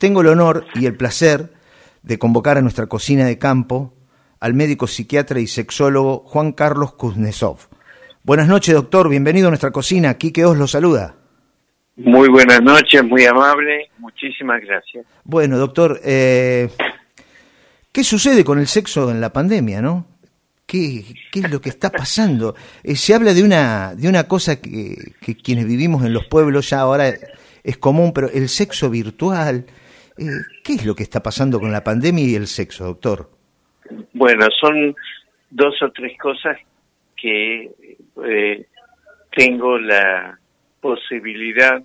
tengo el honor y el placer de convocar a nuestra cocina de campo al médico psiquiatra y sexólogo Juan Carlos Kuznetsov. Buenas noches, doctor. Bienvenido a nuestra cocina. Quique Os lo saluda. Muy buenas noches, muy amable. Muchísimas gracias. Bueno, doctor, eh, ¿qué sucede con el sexo en la pandemia, no? ¿Qué, qué es lo que está pasando? Eh, se habla de una, de una cosa que, que, quienes vivimos en los pueblos ya ahora es común, pero el sexo virtual. Eh, ¿Qué es lo que está pasando con la pandemia y el sexo, doctor? Bueno, son dos o tres cosas que eh, tengo la posibilidad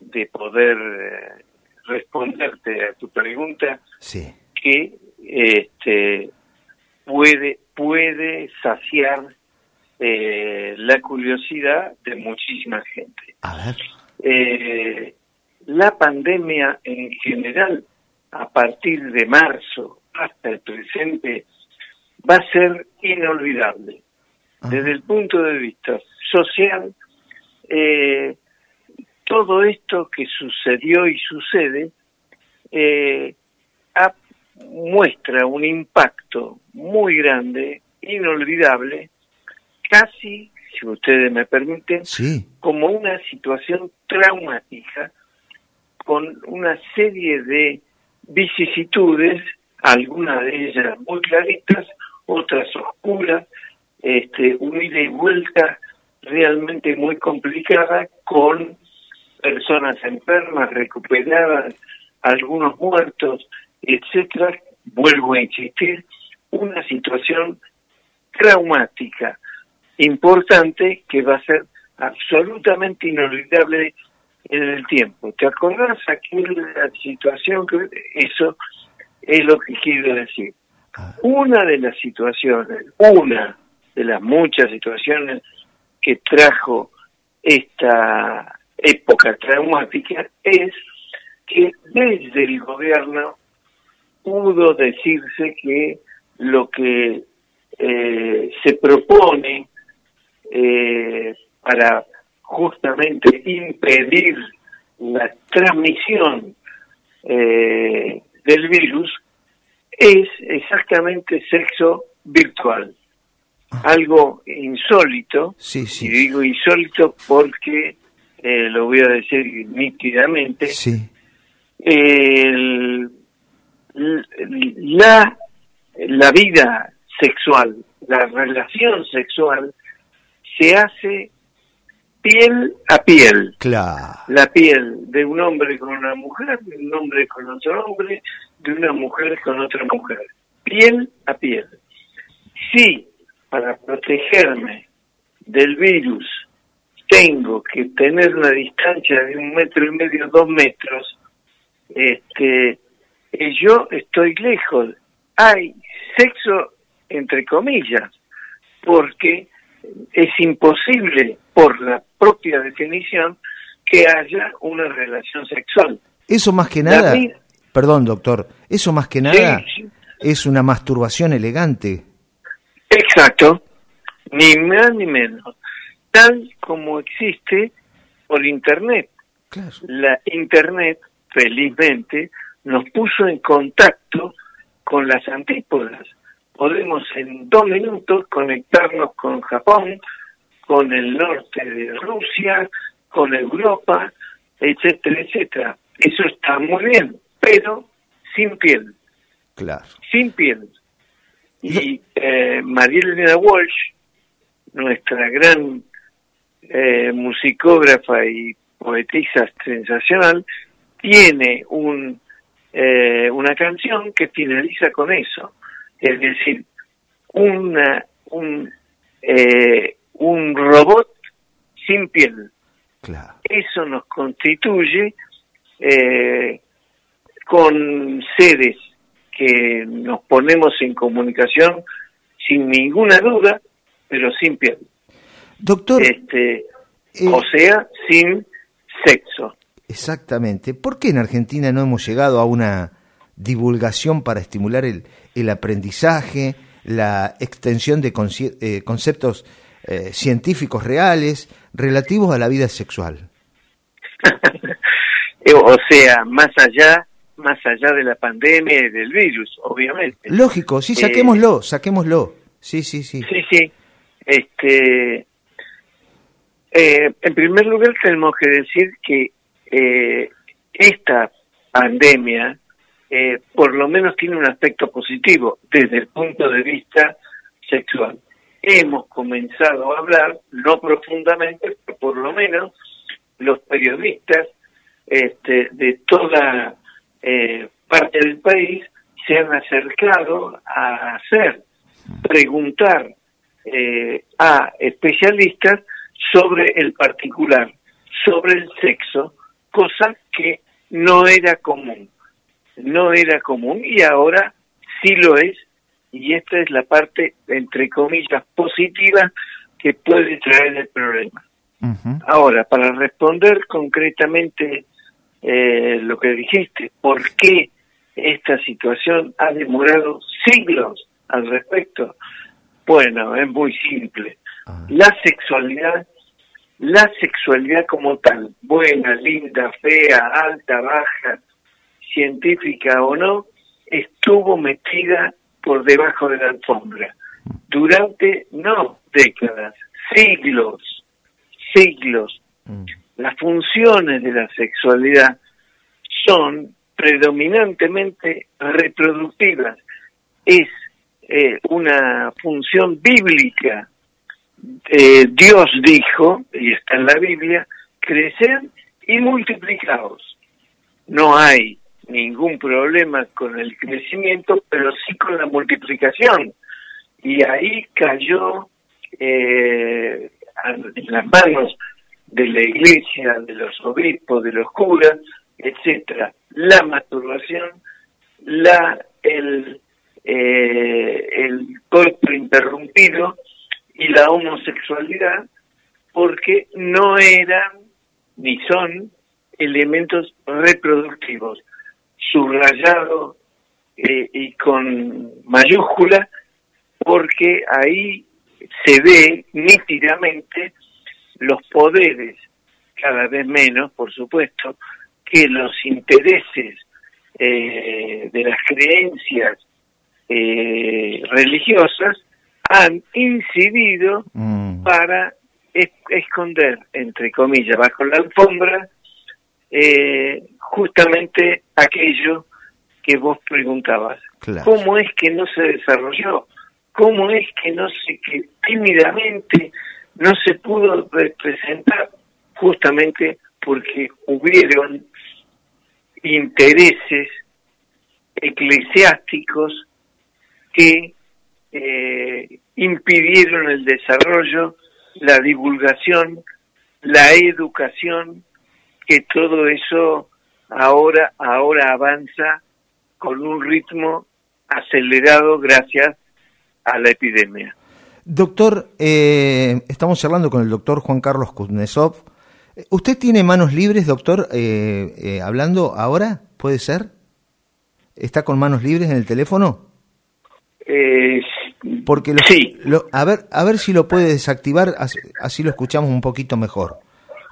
de poder eh, responderte a tu pregunta sí. que este puede puede saciar eh, la curiosidad de muchísima gente. A ver. Eh, la pandemia en general, a partir de marzo hasta el presente, va a ser inolvidable. Ajá. Desde el punto de vista social, eh, todo esto que sucedió y sucede eh, ha- muestra un impacto muy grande, inolvidable, casi, si ustedes me permiten, Sí, como una situación traumática con una serie de vicisitudes, algunas de ellas muy claritas, otras oscuras, este, un ida y vuelta realmente muy complicada con personas enfermas, recuperadas, algunos muertos, etcétera. Vuelvo a insistir, una situación traumática importante que va a ser absolutamente inolvidable en el tiempo. ¿Te acordás aquella situación que eso es lo que quiero decir? Ah. Una de las situaciones, una de las muchas situaciones que trajo esta época traumática es que desde el gobierno pudo decirse que lo que eh, se propone eh, para justamente impedir la transmisión eh, del virus es exactamente sexo virtual. Algo insólito, sí, y sí. digo insólito porque eh, lo voy a decir nítidamente, Sí, el- la, la vida sexual, la relación sexual, se hace piel a piel. claro. La piel de un hombre con una mujer, de un hombre con otro hombre, de una mujer con otra mujer. Piel a piel. Si para protegerme del virus tengo que tener una distancia de un metro y medio, dos metros, este, yo estoy lejos. Hay sexo entre comillas, porque es imposible, por la propia definición, que haya una relación sexual. Eso más que nada, vida- perdón, doctor, eso más que nada Sí, es una masturbación elegante. Exacto, ni más ni menos, tal como existe por Internet. Claro. La Internet, felizmente, nos puso en contacto con las antípodas. Podemos en dos minutos conectarnos con Japón, con el norte de Rusia, con Europa, etcétera, etcétera. Eso está muy bien, pero sin piel, Claro. sin piel. Y eh, María Elena Walsh, nuestra gran eh, musicógrafa y poetisa sensacional, tiene un, eh, una canción que finaliza con eso. Es decir, una, un, eh, un robot sin piel. Claro. Eso nos constituye eh, con seres que nos ponemos en comunicación sin ninguna duda, pero sin piel. Doctor, Este, eh, o sea, sin sexo. exactamente, ¿por qué en Argentina no hemos llegado a una divulgación para estimular el, el aprendizaje, la extensión de eh, conceptos eh, científicos reales relativos a la vida sexual? Eh, o sea, más allá más allá de la pandemia y del virus, obviamente. Lógico, sí, saquémoslo, saquémoslo. Sí, sí, sí. Sí, sí. Este, eh, en primer lugar, tenemos que decir que eh, esta pandemia eh, por lo menos tiene un aspecto positivo desde el punto de vista sexual. Hemos comenzado a hablar, no profundamente, pero por lo menos los periodistas este, de toda eh, parte del país se han acercado a hacer, preguntar eh, a especialistas sobre el particular, sobre el sexo, cosa que no era común, no era común y ahora sí lo es y esta es la parte, entre comillas, positiva que puede traer el problema. Ahora, para responder concretamente eh, lo que dijiste, ¿por qué esta situación ha demorado siglos al respecto? Bueno, es muy simple. Ah. La sexualidad, la sexualidad como tal, buena, linda, fea, alta, baja, científica o no, estuvo metida por debajo de la alfombra durante, no décadas, siglos, siglos. Mm las funciones de la sexualidad son predominantemente reproductivas. Es eh, una función bíblica. Eh, Dios dijo, y está en la Biblia, crecer y multiplicaos. No hay ningún problema con el crecimiento, pero sí con la multiplicación. Y ahí cayó eh, en las manos de la iglesia, de los obispos, de los curas, etcétera. La masturbación, la el eh, el cuerpo interrumpido y la homosexualidad, porque no eran ni son elementos reproductivos. Subrayado eh, y con mayúscula, porque ahí se ve nítidamente los poderes, cada vez menos, por supuesto, que los intereses eh, de las creencias eh, religiosas han incidido mm. para esconder, entre comillas, bajo la alfombra, eh, justamente aquello que vos preguntabas. ¿Cómo es que no se desarrolló? ¿Cómo es que no se, que tímidamente no se pudo representar justamente porque hubieron intereses eclesiásticos que eh, impidieron el desarrollo, la divulgación, la educación, que todo eso ahora, ahora avanza con un ritmo acelerado gracias a la epidemia. Doctor, eh, estamos hablando con el doctor Juan Carlos Kuznetsov. ¿Usted tiene manos libres, doctor, eh, eh, hablando ahora? ¿Puede ser? ¿Está con manos libres en el teléfono? Porque sí. a ver, a ver si lo puede desactivar, así, lo escuchamos un poquito mejor.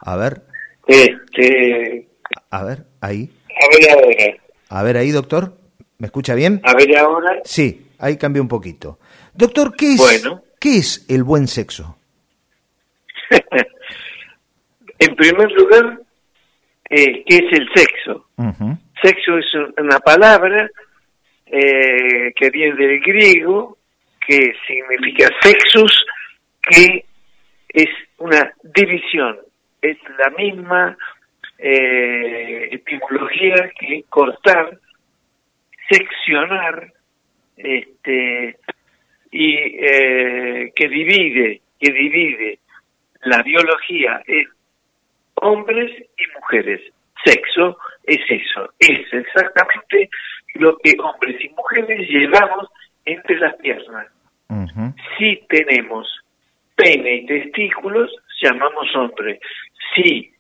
A ver. Este. A ver, ahí. A ver ahora. A ver ahí, doctor. ¿Me escucha bien? A ver ahora. Sí, ahí cambió un poquito. Doctor, ¿qué es? Bueno. ¿Qué es el buen sexo? en primer lugar, eh, ¿qué es el sexo? Sexo es una palabra eh, que viene del griego, que significa sexus, que es una división, es la misma eh, etimología que cortar, seccionar, este, y eh, que divide, que divide la biología en hombres y mujeres. Sexo es eso, es exactamente lo que hombres y mujeres llevamos entre las piernas. Si tenemos pene y testículos, llamamos hombre. Si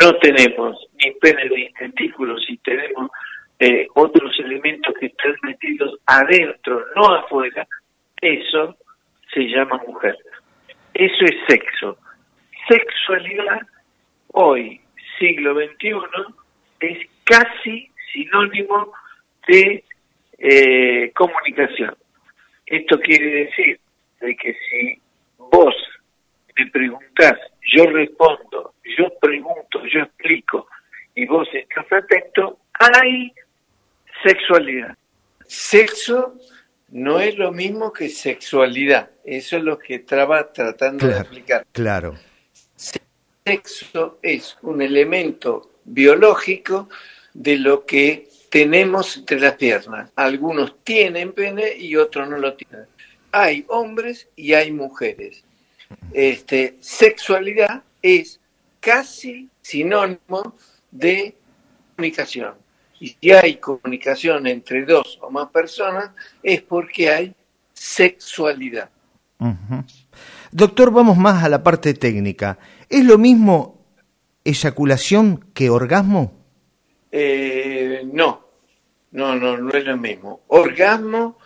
no tenemos ni pene ni testículos, si tenemos eh, otros elementos que están metidos adentro, no afuera, eso se llama mujer. Eso es sexo. Sexualidad, hoy, siglo XXI, es casi sinónimo de eh, comunicación. Esto quiere decir de que si vos me preguntás, yo respondo, yo pregunto, yo explico y vos estás atento, hay sexualidad. Sexo no es lo mismo que sexualidad. Eso es lo que estaba tratando de explicar. Claro. Sexo es un elemento biológico de lo que tenemos entre las piernas. Algunos tienen pene y otros no lo tienen. Hay hombres y hay mujeres. Este, sexualidad es casi sinónimo de comunicación. Y si hay comunicación entre dos o más personas, es porque hay sexualidad. Doctor, vamos más a la parte técnica. ¿Es lo mismo eyaculación que orgasmo? Eh, no, no, no, no es lo mismo. Orgasmo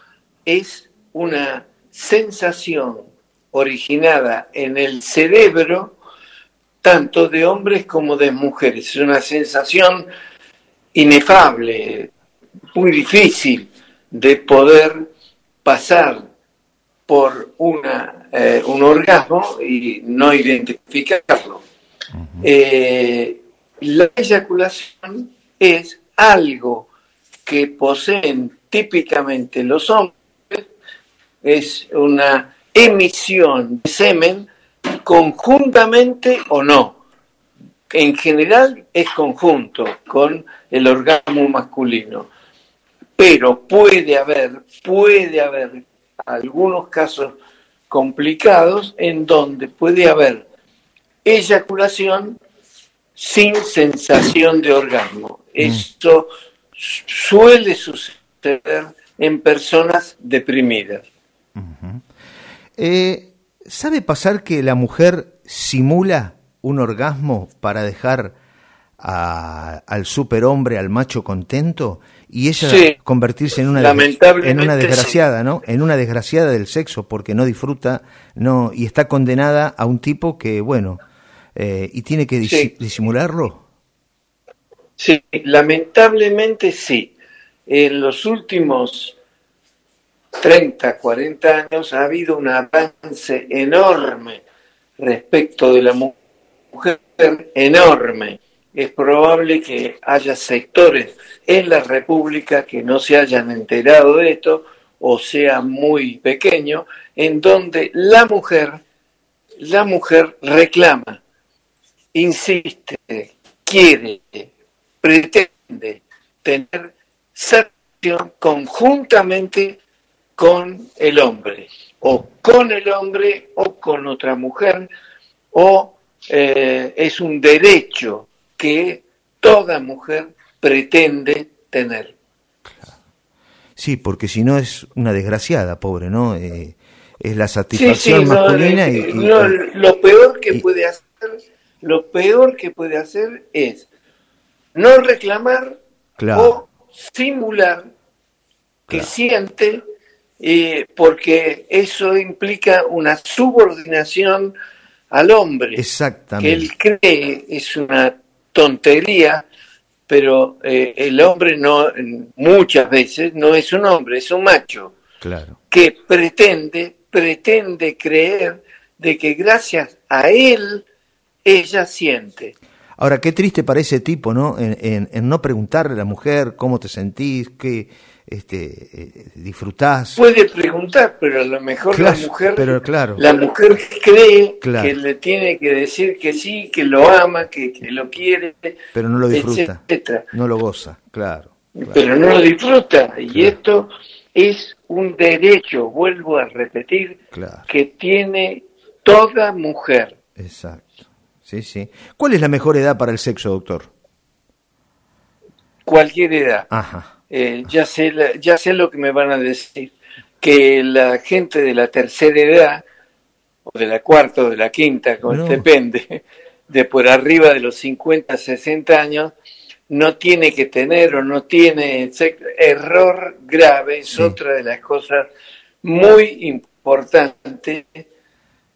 es una sensación originada en el cerebro tanto de hombres como de mujeres. Es una sensación inefable, muy difícil de poder pasar por una, eh, un orgasmo y no identificarlo. Eh, la eyaculación es algo que poseen típicamente los hombres, es una emisión de semen conjuntamente o no. En general es conjunto con el orgasmo masculino, pero puede haber, puede haber algunos casos complicados en donde puede haber eyaculación sin sensación de orgasmo. Mm. Esto suele suceder en personas deprimidas. Eh, ¿Sabe pasar que la mujer simula un orgasmo para dejar al superhombre, al macho contento, y ella convertirse en una, en una desgraciada, ¿no? En una desgraciada del sexo, porque no disfruta, no, y está condenada a un tipo que, bueno, eh, y tiene que disimularlo. Sí, lamentablemente sí. En los últimos 30, 40 años ha habido un avance enorme respecto de la mujer, enorme. Es probable que haya sectores en la República que no se hayan enterado de esto o sea muy pequeño, en donde la mujer, la mujer reclama, insiste, quiere, pretende tener sexo conjuntamente con el hombre, o con el hombre, o con otra mujer, o eh, es un derecho que toda mujer pretende tener. Sí, porque si no es una desgraciada, pobre, ¿no? Eh, es la satisfacción masculina y, lo peor que puede hacer, lo peor que puede hacer es no reclamar o simular que siente eh, porque eso implica una subordinación al hombre. Exactamente. Que él cree es una tontería, pero eh, el hombre no, muchas veces no es un hombre, es un macho. Claro. Que pretende, pretende creer de que gracias a él ella siente. Ahora, qué triste para ese tipo, ¿no? En, no preguntarle a la mujer cómo te sentís, qué este, eh, disfrutás. Puede preguntar, pero a lo mejor la mujer, pero claro, la mujer cree que le tiene que decir que sí, que lo ama, que, lo quiere, pero no lo disfruta, no lo goza, claro, Pero no lo disfruta y esto es un derecho, vuelvo a repetir, que tiene toda mujer. Exacto. Sí, sí. ¿Cuál es la mejor edad para el sexo, doctor? Cualquier edad. Ajá. Eh, ya, sé ya sé lo que me van a decir, que la gente de la tercera edad, o de la cuarta o de la quinta, como depende, de por arriba de los 50, 60 años, no tiene que tener o no tiene error grave, es otra de las cosas muy importantes,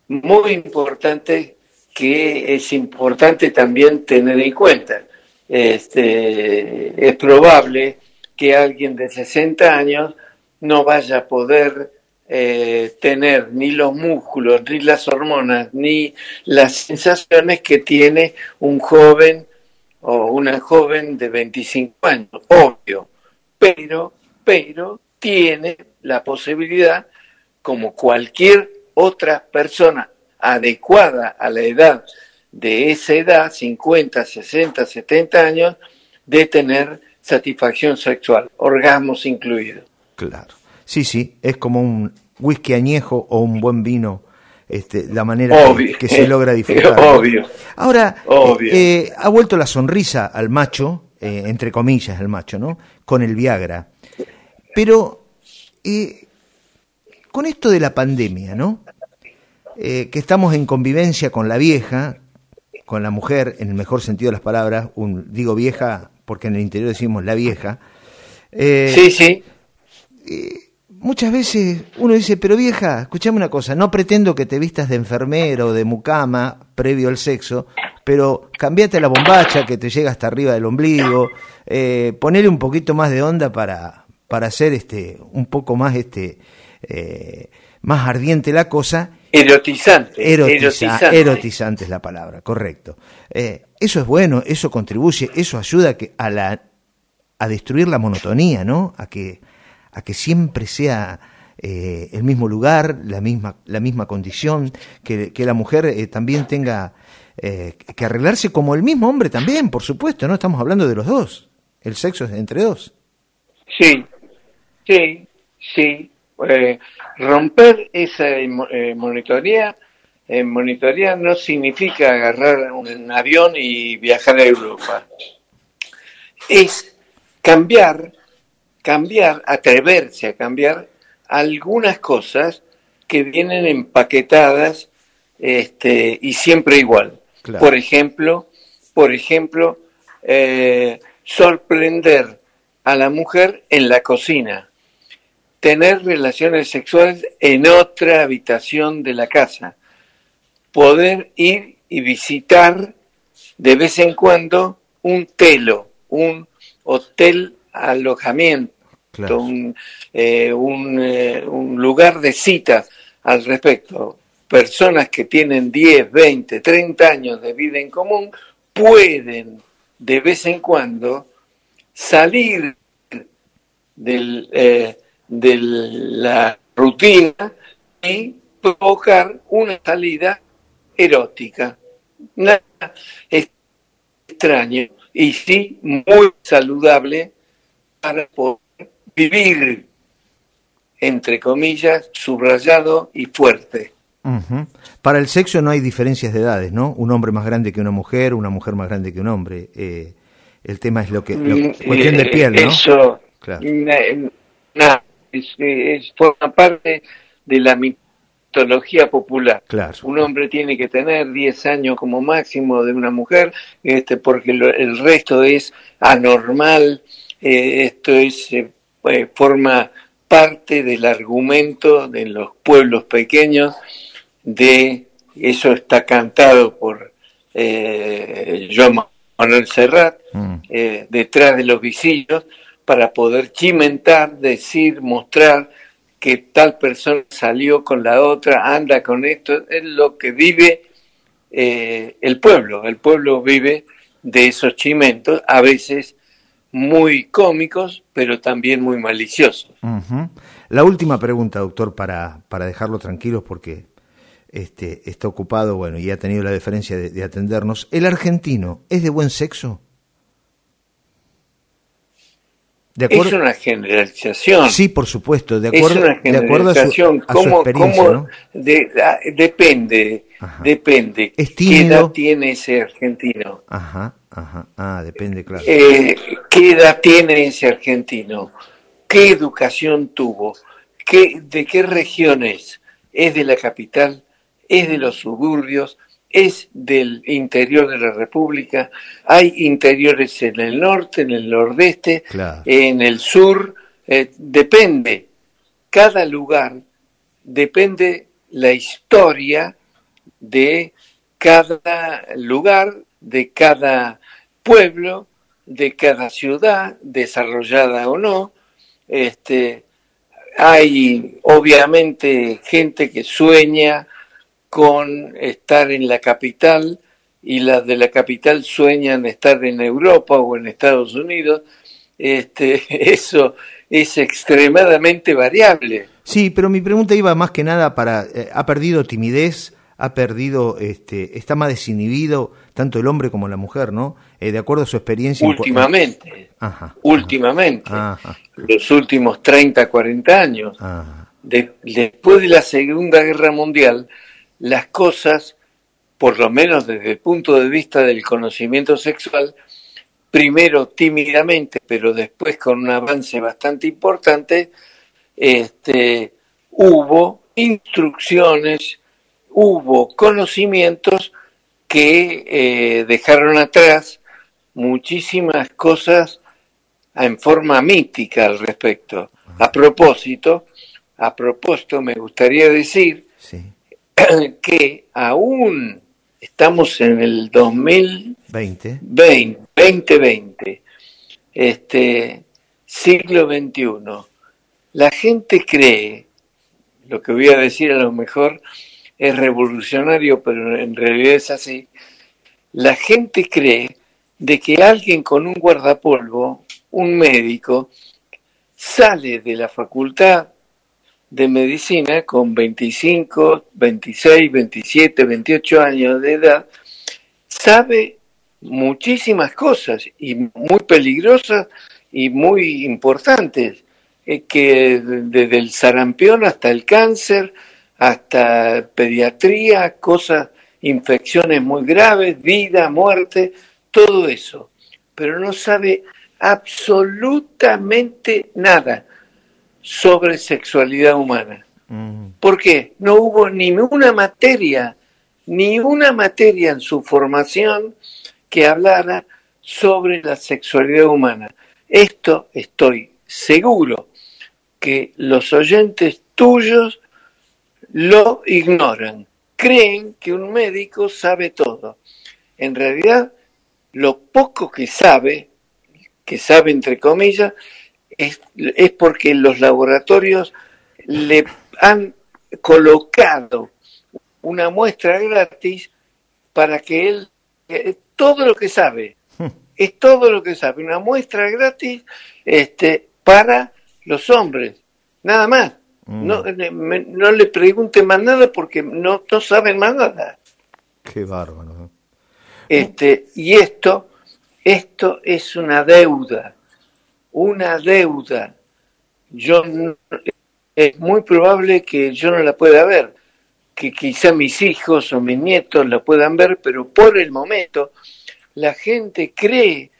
muy importantes que es importante también tener en cuenta. este, es probable que alguien de 60 años no vaya a poder eh, tener ni los músculos, ni las hormonas, ni las sensaciones que tiene un joven o una joven de 25 años, obvio, pero, pero tiene la posibilidad, como cualquier otra persona adecuada a la edad de esa edad, 50, 60, 70 años, de tener satisfacción sexual, orgasmos incluidos. Claro. Sí, sí, es como un whisky añejo o un buen vino, este, la manera que, se logra disfrutar. Obvio. Ahora, eh, eh, ha vuelto la sonrisa al macho, eh, entre comillas el macho, ¿no? Con el Viagra. Pero, con esto de la pandemia, ¿no? que estamos en convivencia con la vieja, con la mujer, en el mejor sentido de las palabras, un, digo vieja porque en el interior decimos la vieja. sí, sí muchas veces uno dice, pero vieja, escúchame una cosa, no pretendo que te vistas de enfermero o de mucama previo al sexo, pero cambiate la bombacha que te llega hasta arriba del ombligo, eh, ponele un poquito más de onda para, para hacer este, un poco más este, eh, más ardiente la cosa. Erotizante. erotizante. es la palabra, correcto. Eh, eso es bueno, eso contribuye, eso ayuda a, que, a, la, a destruir la monotonía, ¿no? A que a que siempre sea eh, el mismo lugar, la misma, la misma condición, que, la mujer eh, también tenga eh, que arreglarse como el mismo hombre también, por supuesto, ¿no? Estamos hablando de los dos, el sexo es entre dos. Sí, sí, sí. Romper esa monitoría, monitoría no significa agarrar un avión y viajar a Europa. Es cambiar cambiar, atreverse a cambiar algunas cosas que vienen empaquetadas este, y siempre igual. Por ejemplo, por ejemplo, eh, sorprender a la mujer en la cocina, tener relaciones sexuales en otra habitación de la casa, poder ir y visitar de vez en cuando un telo, un hotel alojamiento un, eh, un, eh, un lugar de citas al respecto. Personas que tienen 10, 20, 30 años de vida en común pueden de vez en cuando salir del, eh, de la rutina y provocar una salida erótica. Nada extraño y sí muy saludable para poder vivir, entre comillas, subrayado y fuerte. Para el sexo no hay diferencias de edades, ¿no? Un hombre más grande que una mujer, una mujer más grande que un hombre. Eh, el tema es lo que... Mm, cuestión de piel, ¿no? Eso, claro. Es, forma parte de la mitología popular. Claro. Un hombre tiene que tener 10 años como máximo de una mujer, este, porque el resto es anormal, eh, esto es eh, eh, forma parte del argumento de los pueblos pequeños de eso está cantado por eh, Joan Manuel Serrat mm. eh, detrás de los visillos para poder chimentar, decir, mostrar que tal persona salió con la otra, anda con esto, es lo que vive eh, el pueblo. El pueblo vive de esos chimentos, a veces muy cómicos, pero también muy maliciosos. La última pregunta, doctor, para, para dejarlo tranquilo, porque este, está ocupado, bueno, y ha tenido la deferencia de, atendernos. ¿El argentino es de buen sexo? ¿De acuerdo? Es una generalización. Sí, por supuesto, de acuerdo, es una generalización. a su, experiencia, ah, depende, depende. ¿Qué edad tiene ese argentino? Ajá. Ajá. Ah, depende, claro. Eh, ¿Qué edad tiene ese argentino? ¿Qué educación tuvo? ¿Qué, ¿De qué región es? ¿Es de la capital? ¿Es de los suburbios? ¿Es del interior de la República? ¿Hay interiores en el norte, en el nordeste, en el sur? Eh, depende. Cada lugar depende la historia de cada lugar, de cada pueblo de cada ciudad, desarrollada o no. Este, hay obviamente gente que sueña con estar en la capital y las de la capital sueñan estar en Europa o en Estados Unidos. Este, eso es extremadamente variable. Sí, pero mi pregunta iba más que nada para, eh, ¿ha perdido timidez? ¿Ha perdido, este, está más desinhibido tanto el hombre como la mujer, ¿no? Eh, de acuerdo a su experiencia. Últimamente. Ajá, últimamente. Los últimos 30, 40 años. después de la Segunda Guerra Mundial, las cosas, por lo menos desde el punto de vista del conocimiento sexual, primero tímidamente, pero después con un avance bastante importante, este, hubo instrucciones, hubo conocimientos que eh, dejaron atrás muchísimas cosas en forma mítica al respecto. A propósito, a propósito, me gustaría decir que aún estamos en el 2020, 2020, este siglo XXI. La gente cree, lo que voy a decir a lo mejor es revolucionario, pero en realidad es así. La gente cree de que alguien con un guardapolvo, un médico, sale de la facultad de medicina con 25, 26, 27, 28 años de edad, sabe muchísimas cosas y muy peligrosas y muy importantes, eh, que desde el sarampión hasta el cáncer, hasta pediatría, cosas, infecciones muy graves, vida, muerte, todo eso, pero no sabe absolutamente nada sobre sexualidad humana. Mm. ¿Por qué? No hubo ni una materia, ni una materia en su formación que hablara sobre la sexualidad humana. Esto estoy seguro que los oyentes tuyos lo ignoran. Creen que un médico sabe todo. En realidad, lo poco que sabe, que sabe entre comillas, es, porque los laboratorios le han colocado una muestra gratis para que él, eh, todo lo que sabe, es todo lo que sabe, una muestra gratis este, para los hombres, nada más. Mm. No, no le pregunte más nada porque no, no saben más nada. Qué bárbaro. Este, y esto, esto es una deuda una deuda. Yo es muy probable que yo no la pueda ver, que quizá mis hijos o mis nietos la puedan ver, pero por el momento la gente cree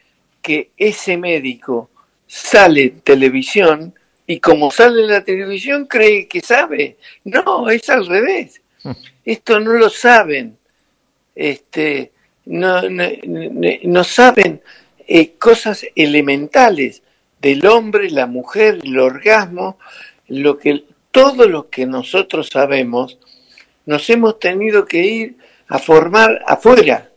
que ese médico sale en televisión y como sale en la televisión cree que sabe. No, es al revés. Esto no lo saben. Este, no, no, saben eh, cosas elementales del hombre, la mujer, el orgasmo, lo que, todo lo que nosotros sabemos, nos hemos tenido que ir a formar afuera,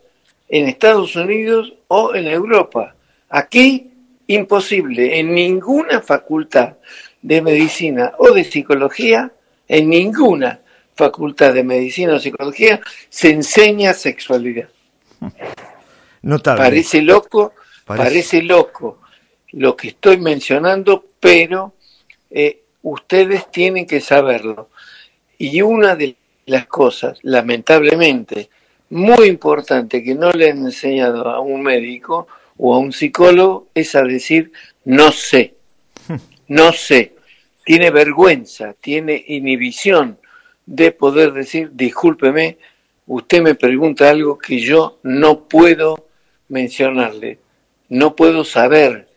en Estados Unidos o en Europa. Aquí, imposible, en ninguna facultad de medicina o de psicología, en ninguna facultad de medicina o psicología se enseña sexualidad. Notable. Parece loco, parece loco, lo que estoy mencionando, pero eh, ustedes tienen que saberlo. Y una de las cosas, lamentablemente, muy importante que no le han enseñado a un médico o a un psicólogo es a decir no sé, no sé. Tiene vergüenza, tiene inhibición de poder decir discúlpeme, usted me pregunta algo que yo no puedo mencionarle, no puedo saber,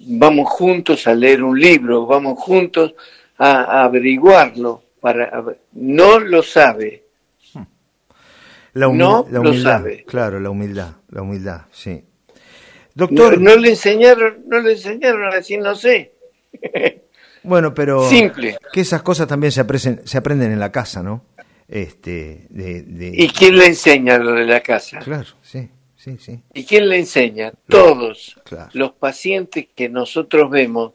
vamos juntos a leer un libro, vamos juntos a, averiguarlo. Para, no lo sabe. La no lo sabe. Claro, la humildad, la humildad, sí. Doctor, no, le enseñaron, no le enseñaron a decir no sé. Bueno, pero simple. Que esas cosas también se aprenden, se aprenden en la casa, ¿no? Este, de, ¿Y quién le enseña lo de la casa? Claro, sí. ¿Y quién le enseña? Todos los pacientes que nosotros vemos,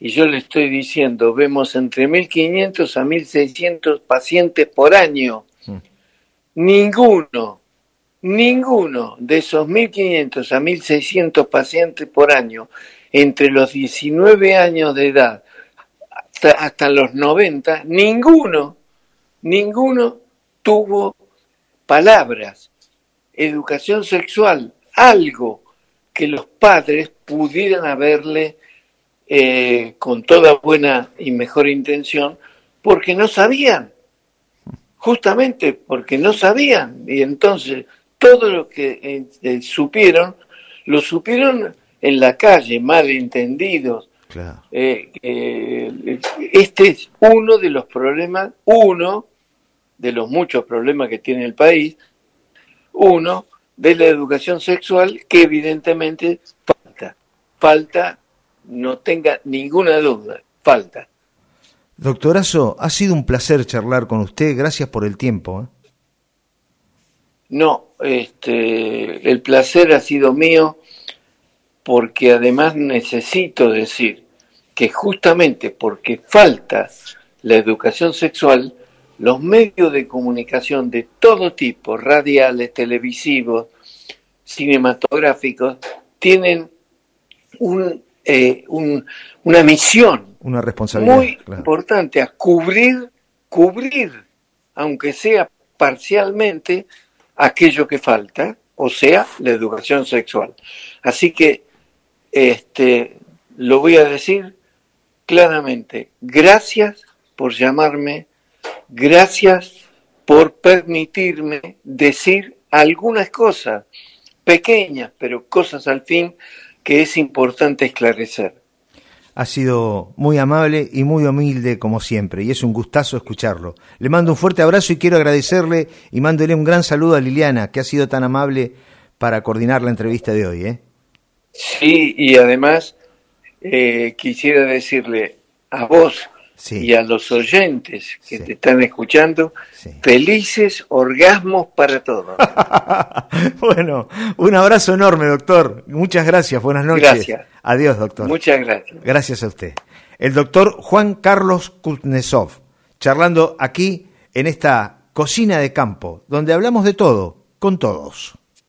y yo le estoy diciendo, vemos entre 1.500 a 1.600 pacientes por año. Mm. Ninguno, ninguno de esos 1.500 a 1.600 pacientes por año, entre los 19 años de edad hasta, hasta los 90, ninguno, ninguno tuvo palabras, educación sexual, algo que los padres pudieran haberle eh, con toda buena y mejor intención, porque no sabían, justamente porque no sabían, y entonces todo lo que eh, eh, supieron, lo supieron en la calle, mal entendidos. este es uno de los problemas, uno de los muchos problemas que tiene el país, uno de la educación sexual que evidentemente falta, falta, no tenga ninguna duda, falta. Doctorazo, ha sido un placer charlar con usted, gracias por el tiempo. ¿eh? No, este, el placer ha sido mío porque además necesito decir que justamente porque falta la educación sexual, los medios de comunicación de todo tipo, radiales, televisivos, cinematográficos, tienen un, eh, una misión una responsabilidad muy importante a cubrir, cubrir, aunque sea parcialmente, aquello que falta, o sea, la educación sexual. Así que este, lo voy a decir claramente. Gracias por llamarme Gracias por permitirme decir algunas cosas, pequeñas, pero cosas al fin que es importante esclarecer. Ha sido muy amable y muy humilde como siempre, y es un gustazo escucharlo. Le mando un fuerte abrazo y quiero agradecerle y mándole un gran saludo a Liliana, que ha sido tan amable para coordinar la entrevista de hoy. ¿eh? Sí, y además eh, quisiera decirle a vos, y a los oyentes que te están escuchando, felices orgasmos para todos. bueno, un abrazo enorme, doctor. Muchas gracias, buenas noches. Gracias. Adiós, doctor. Muchas gracias. Gracias a usted. El doctor Juan Carlos Kuznetsov, charlando aquí en esta cocina de campo, donde hablamos de todo, con todos.